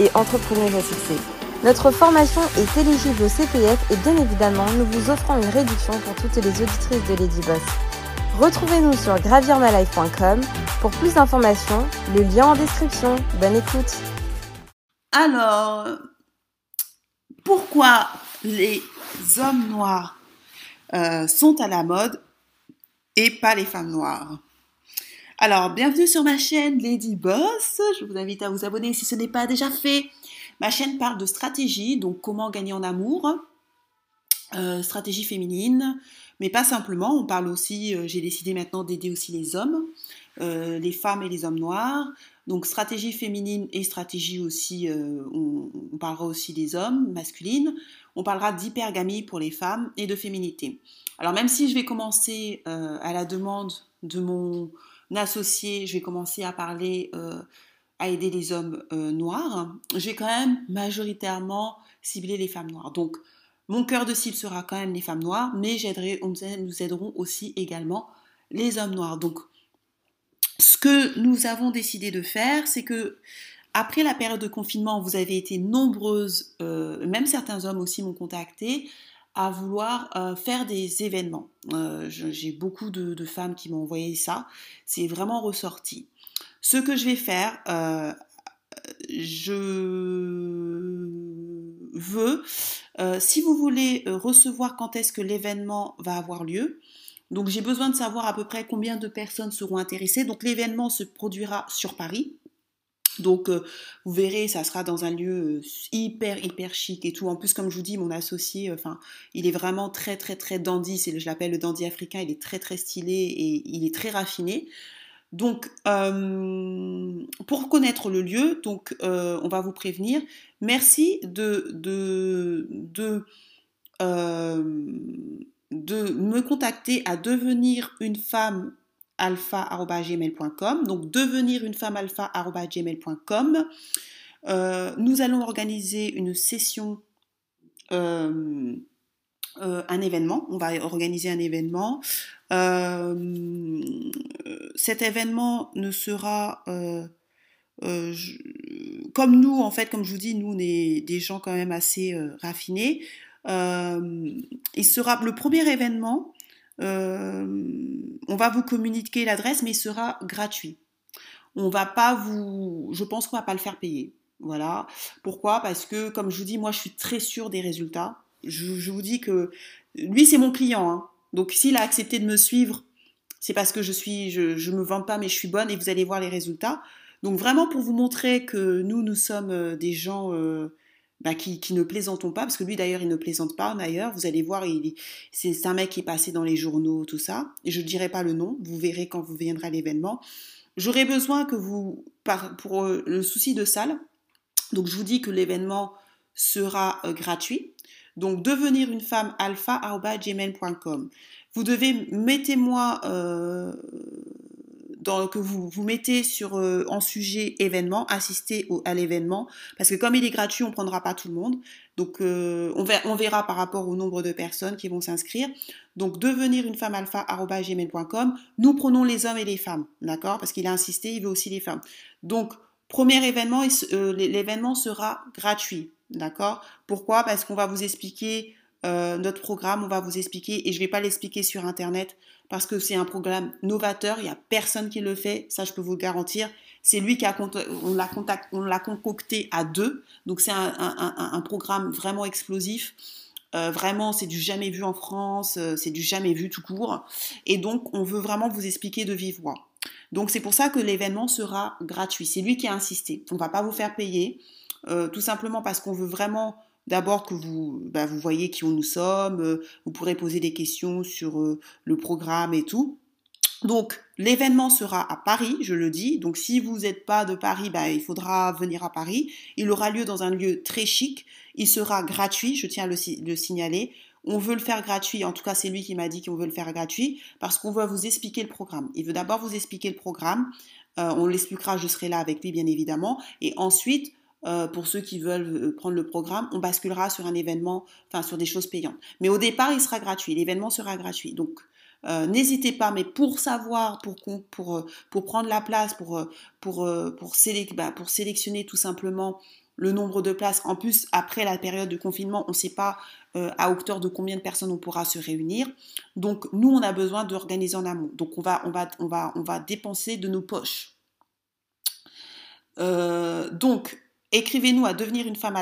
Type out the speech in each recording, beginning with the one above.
et entrepreneuse à. Notre formation est éligible au CPF et bien évidemment, nous vous offrons une réduction pour toutes les auditrices de Lady Boss. Retrouvez-nous sur gravirmalife.com pour plus d'informations, le lien en description. Bonne écoute. Alors, pourquoi les hommes noirs euh, sont à la mode et pas les femmes noires? Alors, bienvenue sur ma chaîne Lady Boss. Je vous invite à vous abonner si ce n'est pas déjà fait. Ma chaîne parle de stratégie, donc comment gagner en amour, euh, stratégie féminine, mais pas simplement. On parle aussi, euh, j'ai décidé maintenant d'aider aussi les hommes, euh, les femmes et les hommes noirs. Donc stratégie féminine et stratégie aussi, on, on, parlera aussi des hommes masculines. On parlera d'hypergamie pour les femmes et de féminité. Alors même si je vais commencer à la demande de mon associé, je vais commencer à parler, euh, à aider les hommes euh, noirs, je vais quand même majoritairement cibler les femmes noires. Donc, mon cœur de cible sera quand même les femmes noires, mais nous aiderons aussi également les hommes noirs. Donc, ce que nous avons décidé de faire, c'est que après la période de confinement, vous avez été nombreuses, euh, même certains hommes aussi m'ont contacté, à vouloir euh, faire des événements. Euh, j'ai beaucoup de, femmes qui m'ont envoyé ça. C'est vraiment ressorti. Ce que je vais faire, euh, je veux, si vous voulez recevoir quand est-ce que l'événement va avoir lieu, donc j'ai besoin de savoir à peu près combien de personnes seront intéressées. Donc l'événement se produira sur Paris. Donc, euh, vous verrez, ça sera dans un lieu euh, hyper, hyper chic et tout. En plus, comme je vous dis, mon associé, euh, enfin, il est vraiment très, très, très dandy. C'est, je l'appelle le dandy africain. Il est très, très stylé et il est très raffiné. Donc, pour connaître le lieu, donc, on va vous prévenir. Merci de, de, me contacter à devenir une femme alpha.gmail.com. Donc, devenir une femme alpha.gmail.com. Euh, nous allons organiser une session, euh, euh, un événement. On va organiser un événement. cet événement ne sera comme nous, en fait, comme je vous dis, nous, on est des gens quand même assez raffinés. il sera le premier événement on va vous communiquer l'adresse, mais il sera gratuit. On va pas vous, je pense qu'on va pas le faire payer. Voilà. Pourquoi? Parce que, comme je vous dis, moi, je suis très sûre des résultats. Je, vous dis que lui, c'est mon client. Hein. Donc, s'il a accepté de me suivre, c'est parce que je suis, je, me vends pas, mais je suis bonne et vous allez voir les résultats. Donc, vraiment pour vous montrer que nous, nous sommes euh, des gens euh, bah, qui, ne plaisantons pas, parce que lui d'ailleurs il ne plaisante pas d'ailleurs, vous allez voir, c'est un mec qui est passé dans les journaux, tout ça, je ne dirai pas le nom, vous verrez quand vous viendrez à l'événement. J'aurais besoin que vous, pour euh, le souci de salle, donc je vous dis que l'événement sera euh, gratuit, donc devenir une femme alpha.gmail.com. Vous devez, mettez-moi euh, que vous vous mettez sur euh, en sujet événement, assister à l'événement, parce que comme il est gratuit, on prendra pas tout le monde. Donc euh, on, verra, par rapport au nombre de personnes qui vont s'inscrire. Donc devenir une femme alpha@gmail.com. Nous prenons les hommes et les femmes, d'accord? Parce qu'il a insisté, il veut aussi les femmes. Donc premier événement, euh, l'événement sera gratuit, d'accord? Pourquoi? Parce qu'on va vous expliquer notre programme, on va vous expliquer, et je ne vais pas l'expliquer sur Internet parce que c'est un programme novateur, il n'y a personne qui le fait, ça je peux vous le garantir. C'est lui qui a on l'a on l'a concocté à deux, donc c'est un, programme vraiment explosif. Euh, vraiment, c'est du jamais vu en France, euh, c'est du jamais vu tout court. Et donc, on veut vraiment vous expliquer de vive voix. Donc, c'est pour ça que l'événement sera gratuit. C'est lui qui a insisté. On ne va pas vous faire payer, euh, tout simplement parce qu'on veut vraiment D'abord que vous, bah, vous voyez qui nous sommes, euh, vous pourrez poser des questions sur euh, le programme et tout. Donc, l'événement sera à Paris, je le dis. Donc, si vous n'êtes pas de Paris, bah, il faudra venir à Paris. Il aura lieu dans un lieu très chic. Il sera gratuit, je tiens à le, le signaler. On veut le faire gratuit, en tout cas c'est lui qui m'a dit qu'on veut le faire gratuit, parce qu'on veut vous expliquer le programme. Il veut d'abord vous expliquer le programme, euh, on l'expliquera, je serai là avec lui bien évidemment, et ensuite, euh, pour ceux qui veulent euh, prendre le programme, on basculera sur un événement, enfin sur des choses payantes. Mais au départ, il sera gratuit, l'événement sera gratuit. Donc n'hésitez pas, mais pour savoir, pour, pour, pour prendre la place, pour, pour, bah, pour sélectionner tout simplement le nombre de places. En plus, après la période de confinement, on ne sait pas euh, à hauteur de combien de personnes on pourra se réunir. Donc, nous, on a besoin d'organiser en amont. Donc, on va, on va, on va, on va dépenser de nos poches. Euh, donc, écrivez-nous à devenir une femme.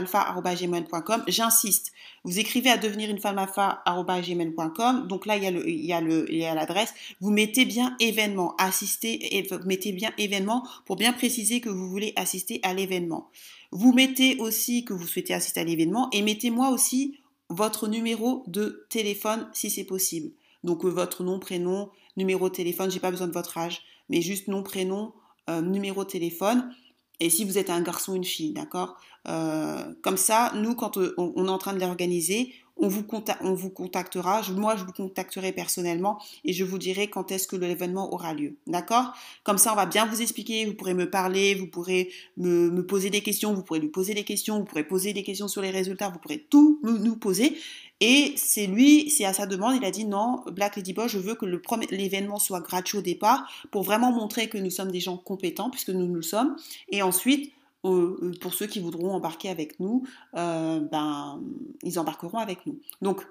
J'insiste, vous écrivez à devenir une femme alpha.gmail.com. Donc là, il y a l'adresse. Vous mettez bien événement, assister, et mettez bien événement pour bien préciser que vous voulez assister à l'événement. Vous mettez aussi que vous souhaitez assister à l'événement et mettez-moi aussi votre numéro de téléphone si c'est possible. Donc euh, votre nom, prénom, numéro de téléphone, j'ai pas besoin de votre âge, mais juste nom, prénom, euh, numéro de téléphone. Et si vous êtes un garçon ou une fille, d'accord? Euh, Comme ça, nous, quand on, est en train de l'organiser, on vous, on vous contactera, moi je vous contacterai personnellement et je vous dirai quand est-ce que l'événement aura lieu. D'accord? Comme ça, on va bien vous expliquer, vous pourrez me parler, vous pourrez me, poser des questions, vous pourrez lui poser des questions, vous pourrez poser des questions sur les résultats, vous pourrez tout nous, poser. Et c'est lui, c'est à sa demande, il a dit non, Black Lady Boy, je veux que l'événement soit gratuit au départ pour vraiment montrer que nous sommes des gens compétents, puisque nous le sommes. Et ensuite, euh, pour ceux qui voudront embarquer avec nous, euh, ben, ils embarqueront avec nous. Donc,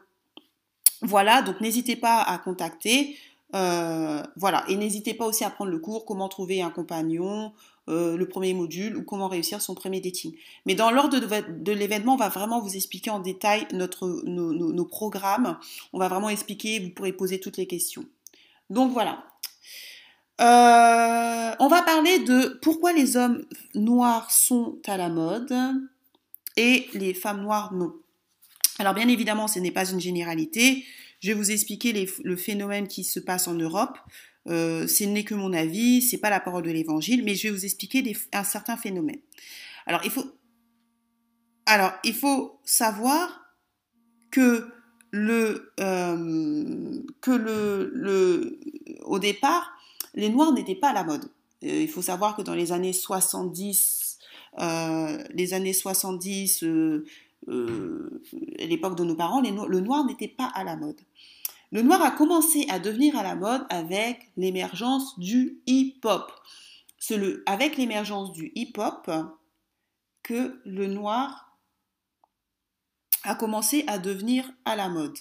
voilà, donc n'hésitez pas à contacter. Euh, voilà, et n'hésitez pas aussi à prendre le cours Comment trouver un compagnon, le premier module ou comment réussir son premier dating. Mais dans l'ordre de, l'événement, on va vraiment vous expliquer en détail notre, nos programmes. On va vraiment expliquer, vous pourrez poser toutes les questions. Donc voilà, euh, on va parler de pourquoi les hommes noirs sont à la mode et les femmes noires non. Alors bien évidemment, ce n'est pas une généralité. Je vais vous expliquer le phénomène qui se passe en Europe. Euh, ce n'est que mon avis, c'est pas la parole de l'Évangile, mais je vais vous expliquer un certain phénomène. Alors il faut, savoir que le, euh, que le, au départ, les noirs n'étaient pas à la mode. Euh, il faut savoir que dans les années 70, euh, les années 70, euh, l'époque de nos parents, le noir n'était pas à la mode. Le noir a commencé à devenir à la mode avec l'émergence du hip-hop. C'est avec l'émergence du hip-hop que le noir a commencé à devenir à la mode.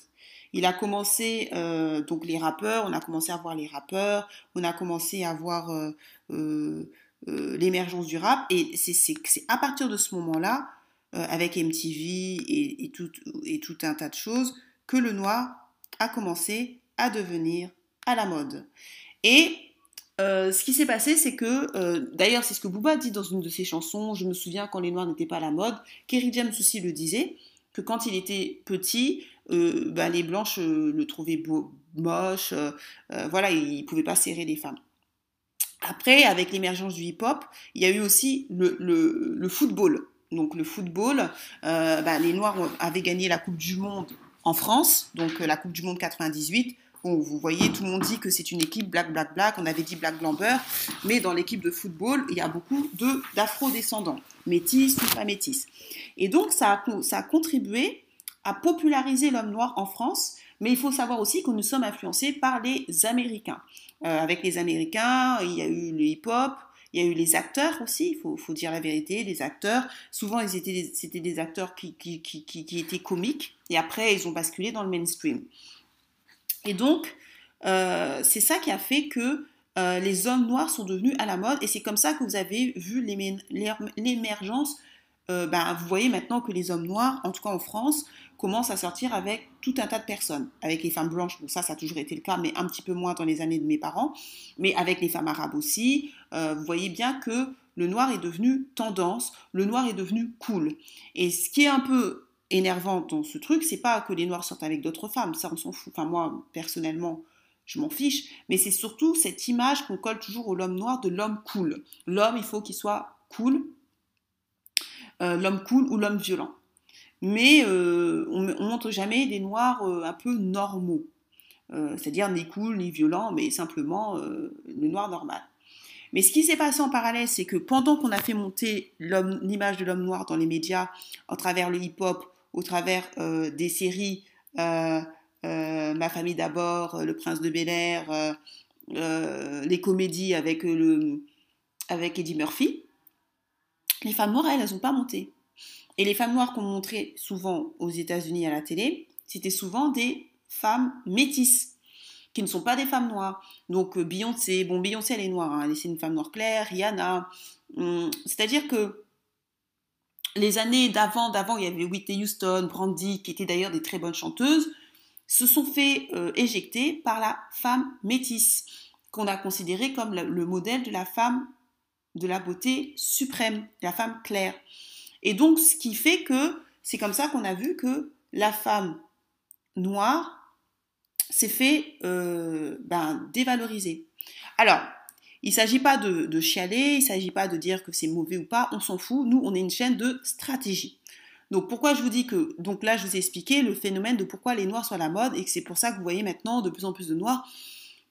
Il a commencé, euh, donc les rappeurs, on a commencé à voir les rappeurs, on a commencé à voir euh, euh, l'émergence du rap, et c'est à partir de ce moment-là, avec MTV et, tout, et tout un tas de choses, que le noir a commencé à devenir à la mode. Et ce qui s'est passé, c'est que, d'ailleurs, c'est ce que Booba dit dans une de ses chansons, je me souviens quand les Noirs n'étaient pas à la mode, Kerry James aussi le disait, que quand il était petit, euh, bah, les blanches euh, le trouvaient beau, moche, euh, voilà, il ne pouvait pas serrer les femmes. Après, avec l'émergence du hip-hop, il y a eu aussi le, football. Donc le football, bah, les Noirs avaient gagné la Coupe du Monde en France, donc la Coupe du Monde 98. Bon, vous voyez, tout le monde dit que c'est une équipe black, black, black. On avait dit black blamber, mais dans l'équipe de football, il y a beaucoup d'afro-descendants, métis ou pas métis. Et donc, ça a contribué a popularisé l'homme noir en France, mais il faut savoir aussi que nous sommes influencés par les Américains. Euh, avec les Américains, il y a eu le hip-hop, il y a eu les acteurs aussi, il faut, dire la vérité, les acteurs. Souvent, c'était des, c'était des acteurs qui, étaient comiques, et après, ils ont basculé dans le mainstream. Et donc, euh, c'est ça qui a fait que euh, les hommes noirs sont devenus à la mode, et c'est comme ça que vous avez vu l'émergence. Ben, vous voyez maintenant que les hommes noirs, en tout cas en France, commence à sortir avec tout un tas de personnes. Avec les femmes blanches, ça, ça a toujours été le cas, mais un petit peu moins dans les années de mes parents. Mais avec les femmes arabes aussi, euh, vous voyez bien que le noir est devenu tendance, le noir est devenu cool. Et ce qui est un peu énervant dans ce truc, c'est pas que les noirs sortent avec d'autres femmes, ça on s'en fout. Enfin moi, personnellement, je m'en fiche, mais c'est surtout cette image qu'on colle toujours au l'homme noir de l'homme cool. L'homme, il faut qu'il soit cool, euh, l'homme cool ou l'homme violent. Mais euh, on ne montre jamais des noirs euh, un peu normaux, c'est-à-dire ni cool ni violent, mais simplement le noir normal. Mais ce qui s'est passé en parallèle, c'est que pendant qu'on a fait monter l'image de l'homme noir dans les médias, à travers le hip-hop, au travers des séries euh, Ma famille d'abord, euh, Le Prince de Bel Air, euh, les comédies avec, le, avec Eddie Murphy, les femmes noires, elles, elles n'ont pas monté. Et les femmes noires qu'on montrait souvent aux États-Unis à la télé, c'était souvent des femmes métisses, qui ne sont pas des femmes noires. Donc Beyoncé, bon Beyoncé elle est noire, hein, c'est une femme noire claire, Rihanna. Hum, c'est-à-dire que les années d'avant, d'avant, il y avait Whitney Houston, Brandy, qui étaient d'ailleurs des très bonnes chanteuses se sont fait euh, éjecter par la femme métisse, qu'on a considérée comme le, modèle de la femme de la beauté suprême, la femme claire. Et donc, ce qui fait que c'est comme ça qu'on a vu que la femme noire s'est fait euh, ben, dévaloriser. Alors, il ne s'agit pas de, chialer, il ne s'agit pas de dire que c'est mauvais ou pas, on s'en fout. Nous, on est une chaîne de stratégie. Donc pourquoi je vous dis que, donc là je vous ai expliqué le phénomène de pourquoi les noirs sont à la mode et que c'est pour ça que vous voyez maintenant de plus en plus de noirs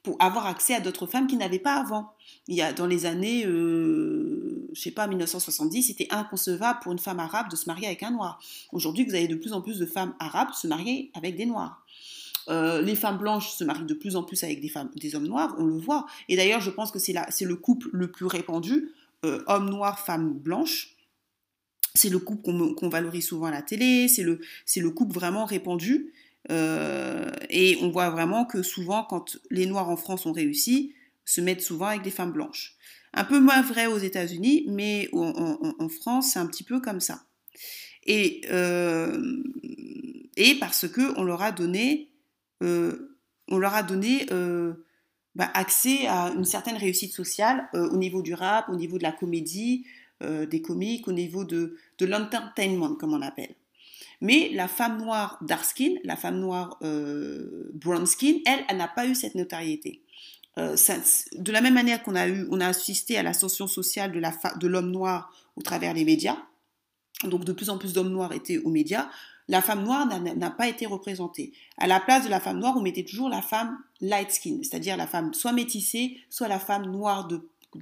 pour avoir accès à d'autres femmes qui n'avaient pas avant. Il y a dans les années, euh, je sais pas, 1970, c'était inconcevable pour une femme arabe de se marier avec un noir. Aujourd'hui, vous avez de plus en plus de femmes arabes se marier avec des noirs. Euh, les femmes blanches se marient de plus en plus avec des, hommes noirs, on le voit. Et d'ailleurs, je pense que c'est le couple le plus répandu, euh, homme noir, femme blanche c'est le couple qu'on valorise souvent à la télé, c'est le, le couple vraiment répandu. Euh, et on voit vraiment que souvent, quand les Noirs en France ont réussi, se mettent souvent avec des femmes blanches. Un peu moins vrai aux États-Unis, mais en, France, c'est un petit peu comme ça. Et, euh, et parce que on leur a donné, on leur a donné bah, accès à une certaine réussite sociale au niveau du rap, au niveau de la comédie, euh, des comiques, au niveau de, de l'entertainment, comme on appelle. Mais la femme noire dark skin, la femme noire euh, brown skin, elle, elle n'a pas eu cette notoriété. Euh, de la même manière qu'on a eu, on a assisté à l'ascension sociale de l'homme noir au travers des médias, donc de plus en plus d'hommes noirs étaient aux médias, la femme noire n'a pas été représentée. À la place de la femme noire, on mettait toujours la femme light skin, c'est-à-dire la femme soit métissée, soit la femme noire de,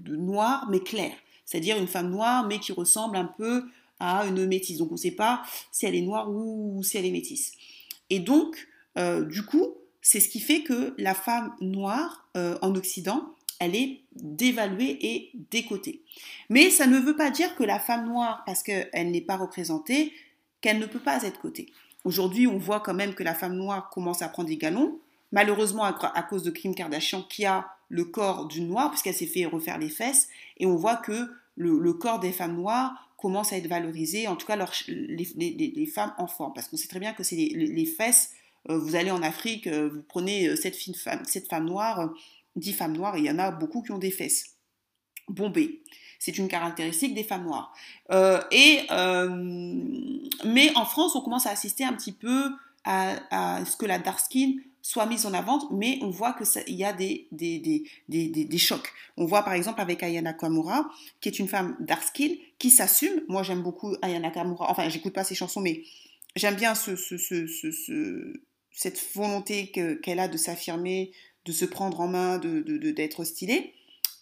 noire mais claire c'est-à-dire une femme noire, mais qui ressemble un peu à une métisse. Donc on ne sait pas si elle est noire ou si elle est métisse. Et donc, euh, du coup, c'est ce qui fait que la femme noire euh, en Occident, elle est dévaluée et décotée. Mais ça ne veut pas dire que la femme noire, parce qu'elle n'est pas représentée, qu'elle ne peut pas être cotée. Aujourd'hui, on voit quand même que la femme noire commence à prendre des galons, malheureusement à, cause de Kim Kardashian qui a le corps d'une noire, puisqu'elle s'est fait refaire les fesses, et on voit que le, corps des femmes noires commence à être valorisé, en tout cas les, femmes en forme, parce qu'on sait très bien que c'est les, fesses, euh, vous allez en Afrique, euh, vous prenez euh, cette, femme, cette femme noire, dix femmes noires, et il y en a beaucoup qui ont des fesses bombées. C'est une caractéristique des femmes noires. et, mais en France, on commence à assister un petit peu à, ce que la dark skin soit mise en avant, mais on voit qu'il y a des, des, des, des, chocs. On voit par exemple avec Ayana Kamura, qui est une femme dark skin, qui s'assume. Moi, j'aime beaucoup Ayana Kamura. Enfin, j'écoute pas ses chansons, mais j'aime bien ce, ce, ce, cette volonté qu'elle a de s'affirmer, de se prendre en main, d'être de, de, stylée.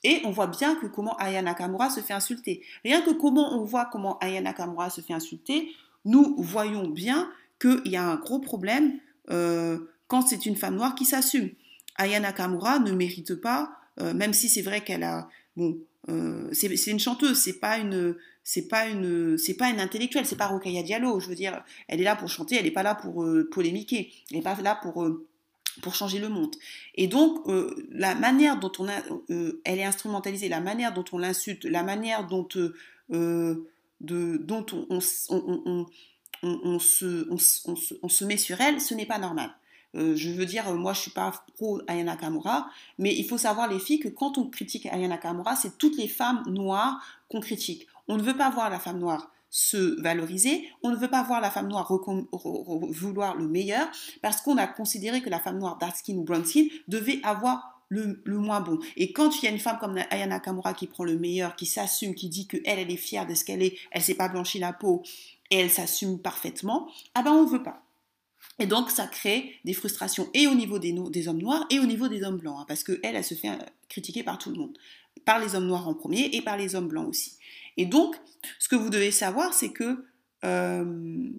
Et on voit bien que comment Ayana Kamura se fait insulter. Rien que comment on voit comment Ayana Kamura se fait insulter, nous voyons bien qu'il y a un gros problème euh, quand c'est une femme noire qui s'assume. Ayana Kamura ne mérite pas, euh, même si c'est vrai qu'elle a, bon, euh, c'est une chanteuse, c'est pas une, c'est pas une, c'est pas une intellectuelle, c'est pas Rokhaya Diallo. Je veux dire, elle est là pour chanter, elle n'est pas là pour polémiquer, elle n'est pas là pour pour changer le monde. Et donc, la manière dont on a, elle est instrumentalisée, la manière dont on l'insulte, la manière dont, de, dont on, on, on, se, met sur elle, ce n'est pas normal. Euh, je veux dire, moi je suis pas pro Ayana Kamura, mais il faut savoir les filles que quand on critique Ayana Kamura, c'est toutes les femmes noires qu'on critique. On ne veut pas voir la femme noire se valoriser, on ne veut pas voir la femme noire vouloir le meilleur, parce qu'on a considéré que la femme noire dark skin ou brown skin devait avoir le, moins bon. Et quand il y a une femme comme Ayana Nakamura qui prend le meilleur, qui s'assume, qui dit qu'elle, elle est fière de ce qu'elle est, elle s'est pas blanchi la peau, et elle s'assume parfaitement, ah ben on veut pas. Et donc, ça crée des frustrations et au niveau des, hommes noirs et au niveau des hommes blancs, hein, parce qu'elle, elle se fait euh, critiquer par tout le monde, par les hommes noirs en premier et par les hommes blancs aussi. Et donc, ce que vous devez savoir, c'est que euh,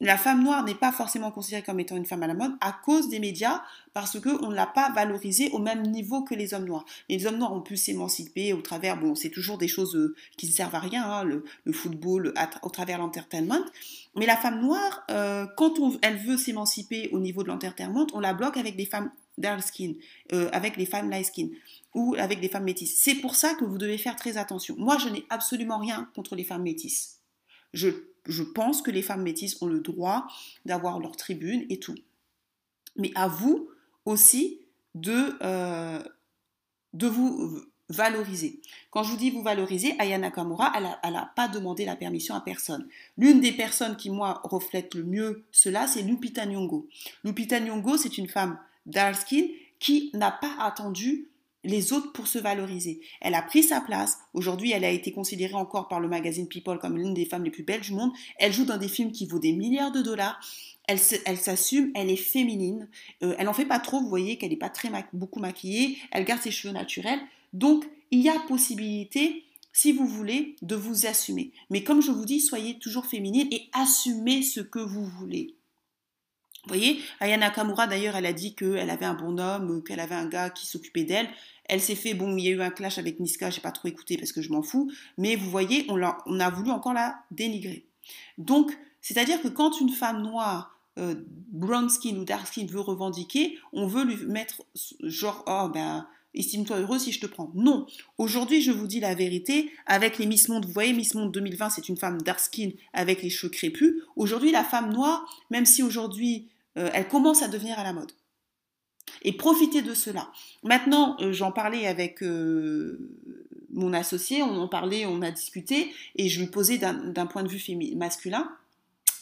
la femme noire n'est pas forcément considérée comme étant une femme à la mode à cause des médias, parce qu'on ne l'a pas valorisée au même niveau que les hommes noirs. Les hommes noirs ont pu s'émanciper au travers, bon, c'est toujours des choses euh, qui ne servent à rien, hein, le, football, au travers l'entertainment. Mais la femme noire, euh, quand elle veut s'émanciper au niveau de l'entertainment, on la bloque avec des femmes dark skin, avec les femmes light skin ou avec des femmes métisses. C'est pour ça que vous devez faire très attention. Moi, je n'ai absolument rien contre les femmes métisses. Je je pense que les femmes métisses ont le droit d'avoir leur tribune et tout. Mais à vous aussi de, euh, de vous valoriser. Quand je vous dis vous valoriser, Ayana Nakamura, elle n'a pas demandé la permission à personne. L'une des personnes qui, moi, reflète le mieux cela, c'est Lupita Nyong'o. Lupita Nyong'o, c'est une femme dark skin qui n'a pas attendu les autres pour se valoriser. Elle a pris sa place. Aujourd'hui, elle a été considérée encore par le magazine People comme l'une des femmes les plus belles du monde. Elle joue dans des films qui vaut des milliards de dollars. Elle, s'assume, elle est féminine. Euh, elle n'en fait pas trop, vous voyez qu'elle n'est pas très beaucoup maquillée. Elle garde ses cheveux naturels. Donc, il y a possibilité, si vous voulez, de vous assumer. Mais comme je vous dis, soyez toujours féminine et assumez ce que vous voulez. Vous voyez, Ayana Nakamura d'ailleurs, elle a dit qu'elle avait un bon homme, qu'elle avait un gars qui s'occupait d'elle. Elle s'est fait, bon, il y a eu un clash avec Niska, j'ai pas trop écouté parce que je m'en fous, mais vous voyez, on a, voulu encore la dénigrer. Donc, c'est-à-dire que quand une femme noire, euh, brown skin ou dark skin veut revendiquer, on veut lui mettre genre, oh ben, estime-toi heureux si je te prends. Non. Aujourd'hui, je vous dis la vérité, avec les Miss Monde, vous voyez, Miss Monde 2020, c'est une femme dark skin avec les cheveux crépus. Aujourd'hui, la femme noire, même si aujourd'hui, euh, elle commence à devenir à la mode et profiter de cela. Maintenant, euh, j'en parlais avec euh, mon associé, on en parlait, on a discuté, et je lui posais d'un point de vue masculin,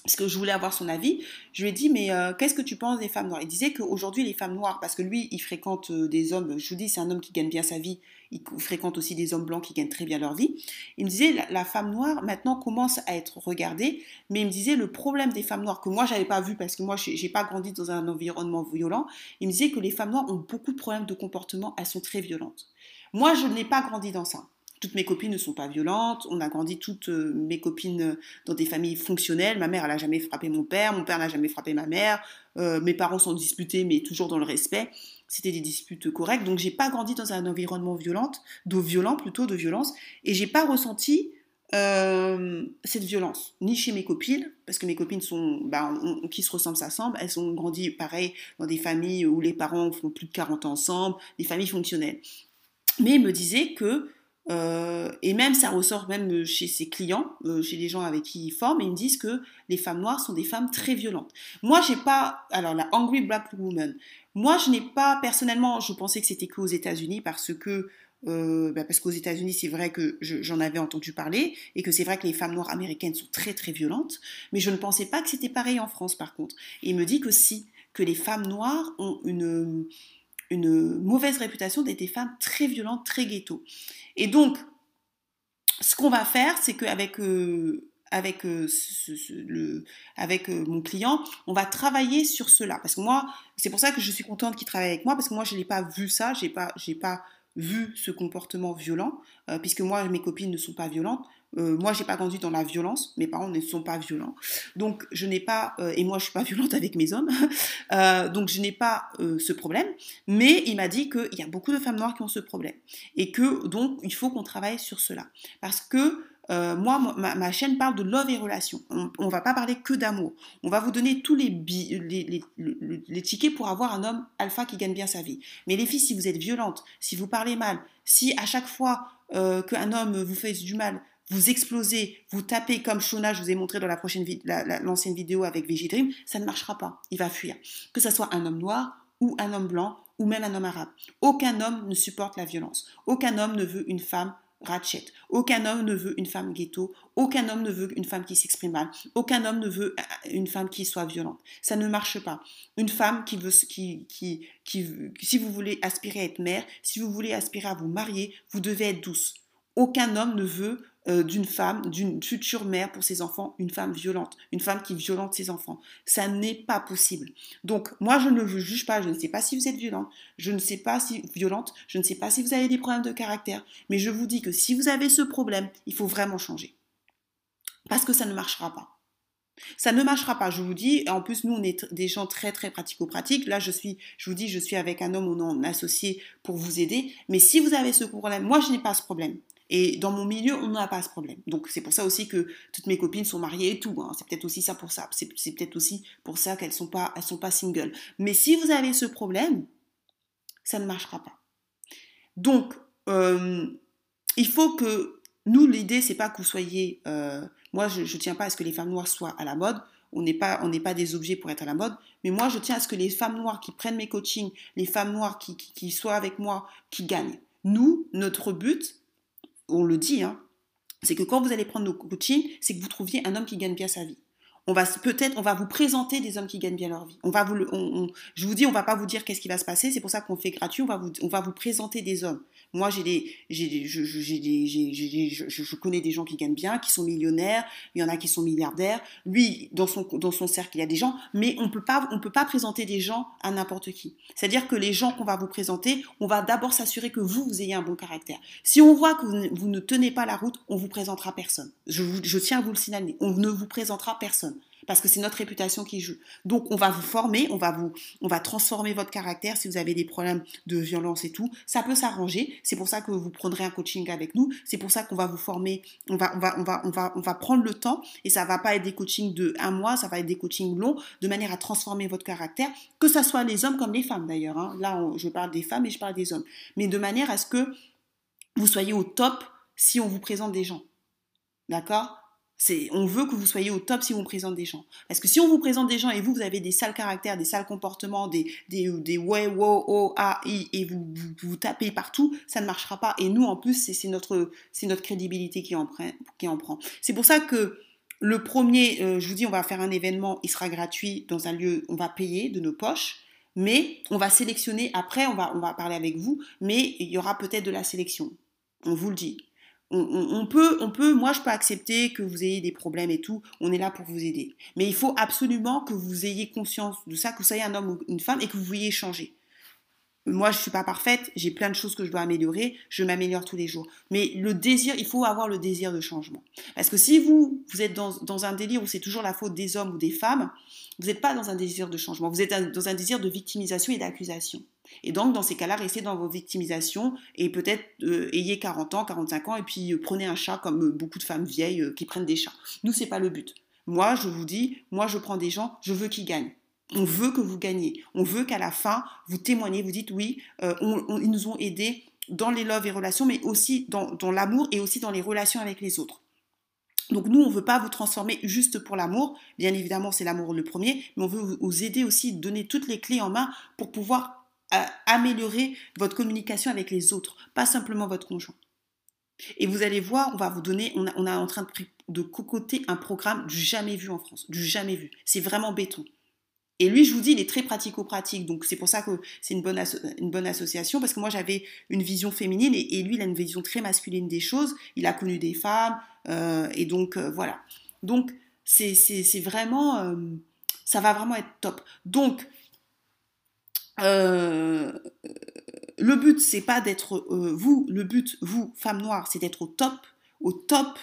parce que je voulais avoir son avis, je lui ai dit, mais euh, qu'est-ce que tu penses des femmes noires? Il disait qu'aujourd'hui, les femmes noires, parce que lui, il fréquente des hommes, je vous dis, c'est un homme qui gagne bien sa vie, il fréquente aussi des hommes blancs qui gagnent très bien leur vie. Il me disait, la, femme noire, maintenant, commence à être regardée, mais il me disait, le problème des femmes noires, que moi, j'avais pas vu, parce que moi, j'ai pas grandi dans un environnement violent, il me disait que les femmes noires ont beaucoup de problèmes de comportement, elles sont très violentes. Moi, je n'ai pas grandi dans ça toutes mes copines ne sont pas violentes. On a grandi toutes euh, mes copines dans des familles fonctionnelles. Ma mère, elle n'a jamais frappé mon père. Mon père n'a jamais frappé ma mère. Euh, mes parents sont disputés, mais toujours dans le respect c'était des disputes correctes. Donc j'ai pas grandi dans un environnement violent, de violent plutôt de violence, et j'ai pas ressenti euh, cette violence, ni chez mes copines, parce que mes copines sont, bah, qui se ressemblent s'assemblent, elles ont grandi pareil dans des familles où les parents font plus de 40 ans ensemble, des familles fonctionnelles. Mais ils me disaient que euh, et même ça ressort même chez ses clients, euh, chez les gens avec qui ils forment, ils me disent que les femmes noires sont des femmes très violentes. Moi, j'ai pas, alors la Angry Black Woman, moi, je n'ai pas, personnellement, je pensais que c'était qu'aux États-Unis parce que, euh, bah, parce qu'aux États-Unis, c'est vrai que j'en avais entendu parler et que c'est vrai que les femmes noires américaines sont très très violentes, mais je ne pensais pas que c'était pareil en France par contre. Et il me dit que si, que les femmes noires ont une, une mauvaise réputation d'être des femmes très violentes, très ghetto. Et donc, ce qu'on va faire, c'est qu'avec euh, avec, euh, le, avec euh, mon client, on va travailler sur cela. Parce que moi, c'est pour ça que je suis contente qu'il travaille avec moi, parce que moi, je n'ai pas vu ça, je n'ai pas, pas vu ce comportement violent, euh, puisque moi, mes copines ne sont pas violentes. moi, j'ai pas grandi dans la violence. Mes parents ne sont pas violents, donc je n'ai pas et moi je suis pas violente avec mes hommes, donc je n'ai pas ce problème. Mais il m'a dit qu'il y a beaucoup de femmes noires qui ont ce problème et que donc il faut qu'on travaille sur cela parce que euh, moi, ma, chaîne parle de love et relation. On ne va pas parler que d'amour. On va vous donner tous les, les, tickets pour avoir un homme alpha qui gagne bien sa vie. Mais les filles, si vous êtes violente, si vous parlez mal, si à chaque fois euh, qu'un homme vous fait du mal, vous explosez, vous tapez comme Shona, je vous ai montré dans la prochaine l'ancienne vidéo avec Dream, ça ne marchera pas. Il va fuir. Que ce soit un homme noir ou un homme blanc ou même un homme arabe. Aucun homme ne supporte la violence. Aucun homme ne veut une femme ratchet. Aucun homme ne veut une femme ghetto. Aucun homme ne veut une femme qui s'exprime mal. Aucun homme ne veut une femme qui soit violente. Ça ne marche pas. Une femme qui veut, qui, qui, qui, si vous voulez aspirer à être mère, si vous voulez aspirer à vous marier, vous devez être douce. Aucun homme ne veut euh, d'une femme, d'une future mère pour ses enfants, une femme violente, une femme qui violente ses enfants. Ça n'est pas possible. Donc, moi, je ne vous juge pas. Je ne sais pas si vous êtes violente. Je ne sais pas si violente. Je ne sais pas si vous avez des problèmes de caractère. Mais je vous dis que si vous avez ce problème, il faut vraiment changer. Parce que ça ne marchera pas. Ça ne marchera pas, je vous dis. En plus, nous, on est des gens très, très pratico-pratiques. Là, je suis, je vous dis, je suis avec un homme, on est associé pour vous aider. Mais si vous avez ce problème, moi, je n'ai pas ce problème. Et dans mon milieu, on n'a pas ce problème. Donc, c'est pour ça aussi que toutes mes copines sont mariées et tout. Hein. C'est peut-être aussi ça pour ça. C'est, peut-être aussi pour ça qu'elles sont pas, elles sont pas singles. Mais si vous avez ce problème, ça ne marchera pas. Donc, euh, il faut que nous, l'idée, c'est pas que vous soyez. Euh, moi, je ne tiens pas à ce que les femmes noires soient à la mode. On n'est pas, on n'est pas des objets pour être à la mode. Mais moi, je tiens à ce que les femmes noires qui prennent mes coachings, les femmes noires qui, qui, soient avec moi, qui gagnent. Nous, notre but, on le dit, hein, c'est que quand vous allez prendre nos coachings, c'est que vous trouviez un homme qui gagne bien sa vie on va peut-être, on va vous présenter des hommes qui gagnent bien leur vie. On va vous, je vous dis, on va pas vous dire qu'est-ce qui va se passer. C'est pour ça qu'on fait gratuit. On va vous, on va vous présenter des hommes. Moi, j'ai des, j'ai je, je, connais des gens qui gagnent bien, qui sont millionnaires. Il y en a qui sont milliardaires. Lui, dans son, dans son cercle, il y a des gens, mais on peut pas, on peut pas présenter des gens à n'importe qui. C'est-à-dire que les gens qu'on va vous présenter, on va d'abord s'assurer que vous, vous ayez un bon caractère. Si on voit que vous, vous ne tenez pas la route, on vous présentera personne. Je, je tiens à vous le signaler. On ne vous présentera personne parce que c'est notre réputation qui joue. Donc on va vous former, on va vous on va transformer votre caractère si vous avez des problèmes de violence et tout, ça peut s'arranger. C'est pour ça que vous prendrez un coaching avec nous, c'est pour ça qu'on va vous former, on va on va on va on va on va prendre le temps et ça va pas être des coachings de un mois, ça va être des coachings longs de manière à transformer votre caractère, que ce soit les hommes comme les femmes d'ailleurs hein. Là je parle des femmes et je parle des hommes, mais de manière à ce que vous soyez au top si on vous présente des gens. D'accord? On veut que vous soyez au top si on présente des gens. Parce que si on vous présente des gens et vous, vous avez des sales caractères, des sales comportements, des, des, des ouais, wow, oh, ah, i, et vous, vous, tapez partout, ça ne marchera pas. Et nous, en plus, c'est notre, notre crédibilité qui en, qui en prend. C'est pour ça que le premier, euh, je vous dis, on va faire un événement, il sera gratuit dans un lieu, on va payer de nos poches. Mais on va sélectionner, après on va, on va parler avec vous, mais il y aura peut-être de la sélection. On vous le dit on, peut, on peut, moi je peux accepter que vous ayez des problèmes et tout, on est là pour vous aider. Mais il faut absolument que vous ayez conscience de ça, que vous soyez un homme ou une femme et que vous vouliez changer. Moi, je suis pas parfaite, j'ai plein de choses que je dois améliorer, je m'améliore tous les jours. Mais le désir, il faut avoir le désir de changement. Parce que si vous, vous êtes dans, dans un délire où c'est toujours la faute des hommes ou des femmes, vous n'êtes pas dans un désir de changement, vous êtes dans un désir de victimisation et d'accusation. Et donc, dans ces cas-là, restez dans vos victimisations et peut-être euh, ayez 40 ans, 45 ans et puis euh, prenez un chat comme euh, beaucoup de femmes vieilles qui prennent des chats. Nous, c'est pas le but. Moi, je vous dis, moi, je prends des gens, je veux qu'ils gagnent. On veut que vous gagnez. On veut qu'à la fin, vous témoignez, vous dites oui, ils nous ont aidés dans les loves et relations, mais aussi dans, dans l'amour et aussi dans les relations avec les autres. Donc nous, on ne veut pas vous transformer juste pour l'amour. Bien évidemment, c'est l'amour le premier, mais on veut vous aider aussi, donner toutes les clés en main pour pouvoir améliorer votre communication avec les autres, pas simplement votre conjoint. Et vous allez voir, on va vous donner, on, est en train de, cocoter un programme du jamais vu en France, du jamais vu. C'est vraiment béton. Et lui, je vous dis, il est très pratico-pratique. Donc, c'est pour ça que c'est une bonne, une bonne association, parce que moi, j'avais une vision féminine et, lui, il a une vision très masculine des choses. Il a connu des femmes, euh, et donc, euh, voilà. Donc, c'est vraiment, euh, ça va vraiment être top. Donc, euh, le but, c'est pas d'être euh, vous, le but, vous, femme noire, c'est d'être au top, au top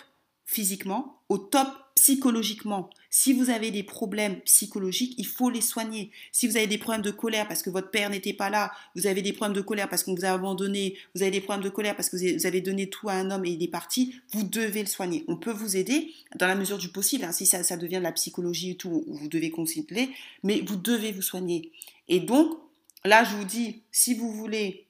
physiquement, au top psychologiquement. Si vous avez des problèmes psychologiques, il faut les soigner. Si vous avez des problèmes de colère parce que votre père n'était pas là, vous avez des problèmes de colère parce qu'on vous a abandonné, vous avez des problèmes de colère parce que vous avez donné tout à un homme et il est parti, vous devez le soigner. On peut vous aider dans la mesure du possible. Hein. si ça, ça, devient de la psychologie et tout, vous devez consulter, mais vous devez vous soigner. Et donc, là, je vous dis, si vous voulez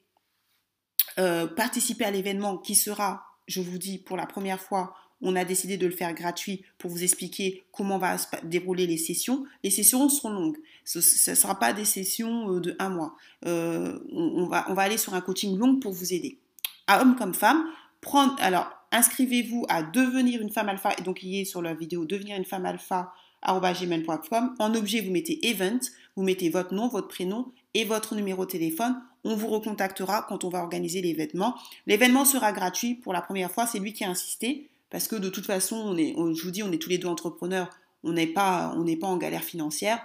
euh, participer à l'événement qui sera, je vous dis, pour la première fois, on a décidé de le faire gratuit pour vous expliquer comment va se dérouler les sessions. Les sessions seront longues. Ce ne sera pas des sessions euh, de un mois. Euh, on, va, aller sur un coaching long pour vous aider. À homme comme femme, prendre, alors, inscrivez-vous à devenir une femme alpha, et donc il est sur la vidéo devenir une femme alpha, gmail.com. En objet, vous mettez event, vous mettez votre nom, votre prénom et votre numéro de téléphone. On vous recontactera quand on va organiser l'événement. L'événement sera gratuit pour la première fois. C'est lui qui a insisté parce que de toute façon, on est, je vous dis, on est tous les deux entrepreneurs. On n'est pas, on n'est pas en galère financière.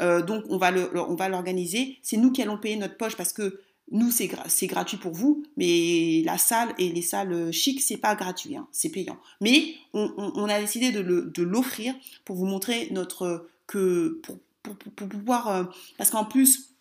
Euh, donc on va le, on va l'organiser. C'est nous qui allons payer notre poche parce que nous c'est, c'est gratuit pour vous, mais la salle et les salles chics c'est pas gratuit, hein, c'est payant. Mais on, a décidé de, l'offrir pour vous montrer notre que pour, pour, pour pouvoir euh, parce qu'en plus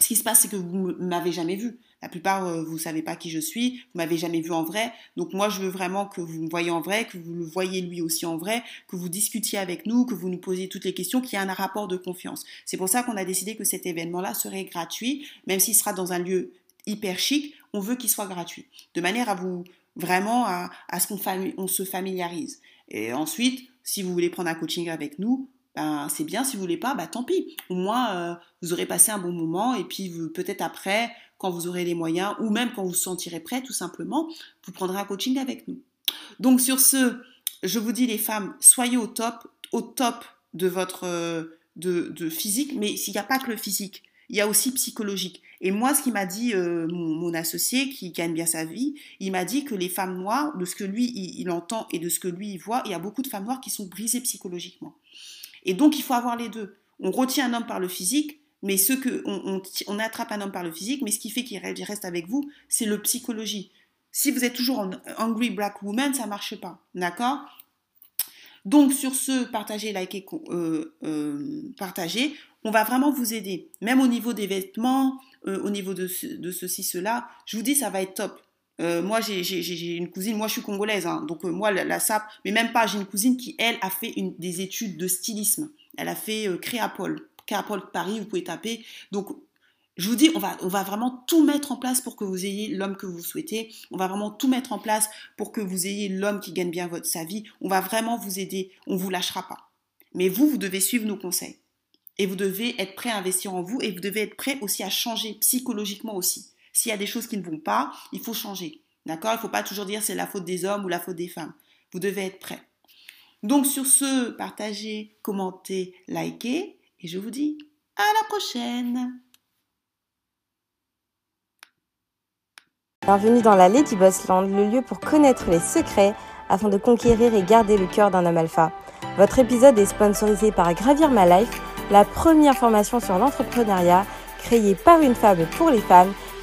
ce qui se passe, c'est que vous m'avez jamais vu. La plupart, euh, vous savez pas qui je suis, vous m'avez jamais vu en vrai. Donc moi, je veux vraiment que vous me voyez en vrai, que vous le voyez lui aussi en vrai, que vous discutiez avec nous, que vous nous posiez toutes les questions, qu'il y ait un rapport de confiance. C'est pour ça qu'on a décidé que cet événement-là serait gratuit, même s'il sera dans un lieu hyper chic, on veut qu'il soit gratuit, de manière à vous vraiment à, ce qu'on on se familiarise. Et ensuite, si vous voulez prendre un coaching avec nous, ben, c'est bien. Si vous voulez pas, bah, tant pis. Au moins, euh, vous aurez passé un bon moment et puis peut-être après, quand vous aurez les moyens ou même quand vous vous sentirez prêt, tout simplement, vous prendrez un coaching avec nous. Donc sur ce, je vous dis les femmes, soyez au top, au top de votre euh, de, physique, mais s'il n'y a pas que le physique, il y a aussi psychologique. Et moi, ce qu'il m'a dit euh, mon, associé qui gagne bien sa vie, il m'a dit que les femmes noires, de ce que lui il entend et de ce que lui il voit, il y a beaucoup de femmes noires qui sont brisées psychologiquement. Et donc, il faut avoir les deux. On retient un homme par le physique, mais ce que on, attrape un homme par le physique, mais ce qui fait qu'il reste avec vous, c'est le psychologie. Si vous êtes toujours en angry black woman, ça marche pas, d'accord? Donc sur ce, partagez, likez, euh, euh, partagez. On va vraiment vous aider, même au niveau des vêtements, euh, au niveau de, ceci, cela. Je vous dis, ça va être top. Moi, j'ai une cousine, moi je suis congolaise, hein, donc moi la, SAP, mais même pas, j'ai une cousine qui, elle, a fait des études de stylisme. Elle a fait Créapol. Paul Paris, vous pouvez taper. Donc, je vous dis, on va, on va vraiment tout mettre en place pour que vous ayez l'homme que vous souhaitez. On va vraiment tout mettre en place pour que vous ayez l'homme qui gagne bien votre, sa vie. On va vraiment vous aider. On ne vous lâchera pas. Mais vous, vous devez suivre nos conseils. Et vous devez être prêt à investir en vous et vous devez être prêt aussi à changer psychologiquement aussi. S'il y a des choses qui ne vont pas, il faut changer. D'accord? Il ne faut pas toujours dire c'est la faute des hommes ou la faute des femmes. Vous devez être prêt. Donc sur ce, partagez, commentez, likez. Et je vous dis à la prochaine Bienvenue dans la Lady Boss Land, le lieu pour connaître les secrets afin de conquérir et garder le cœur d'un homme alpha. Votre épisode est sponsorisé par Gravir My Life, la première formation sur l'entrepreneuriat créée par une femme pour les femmes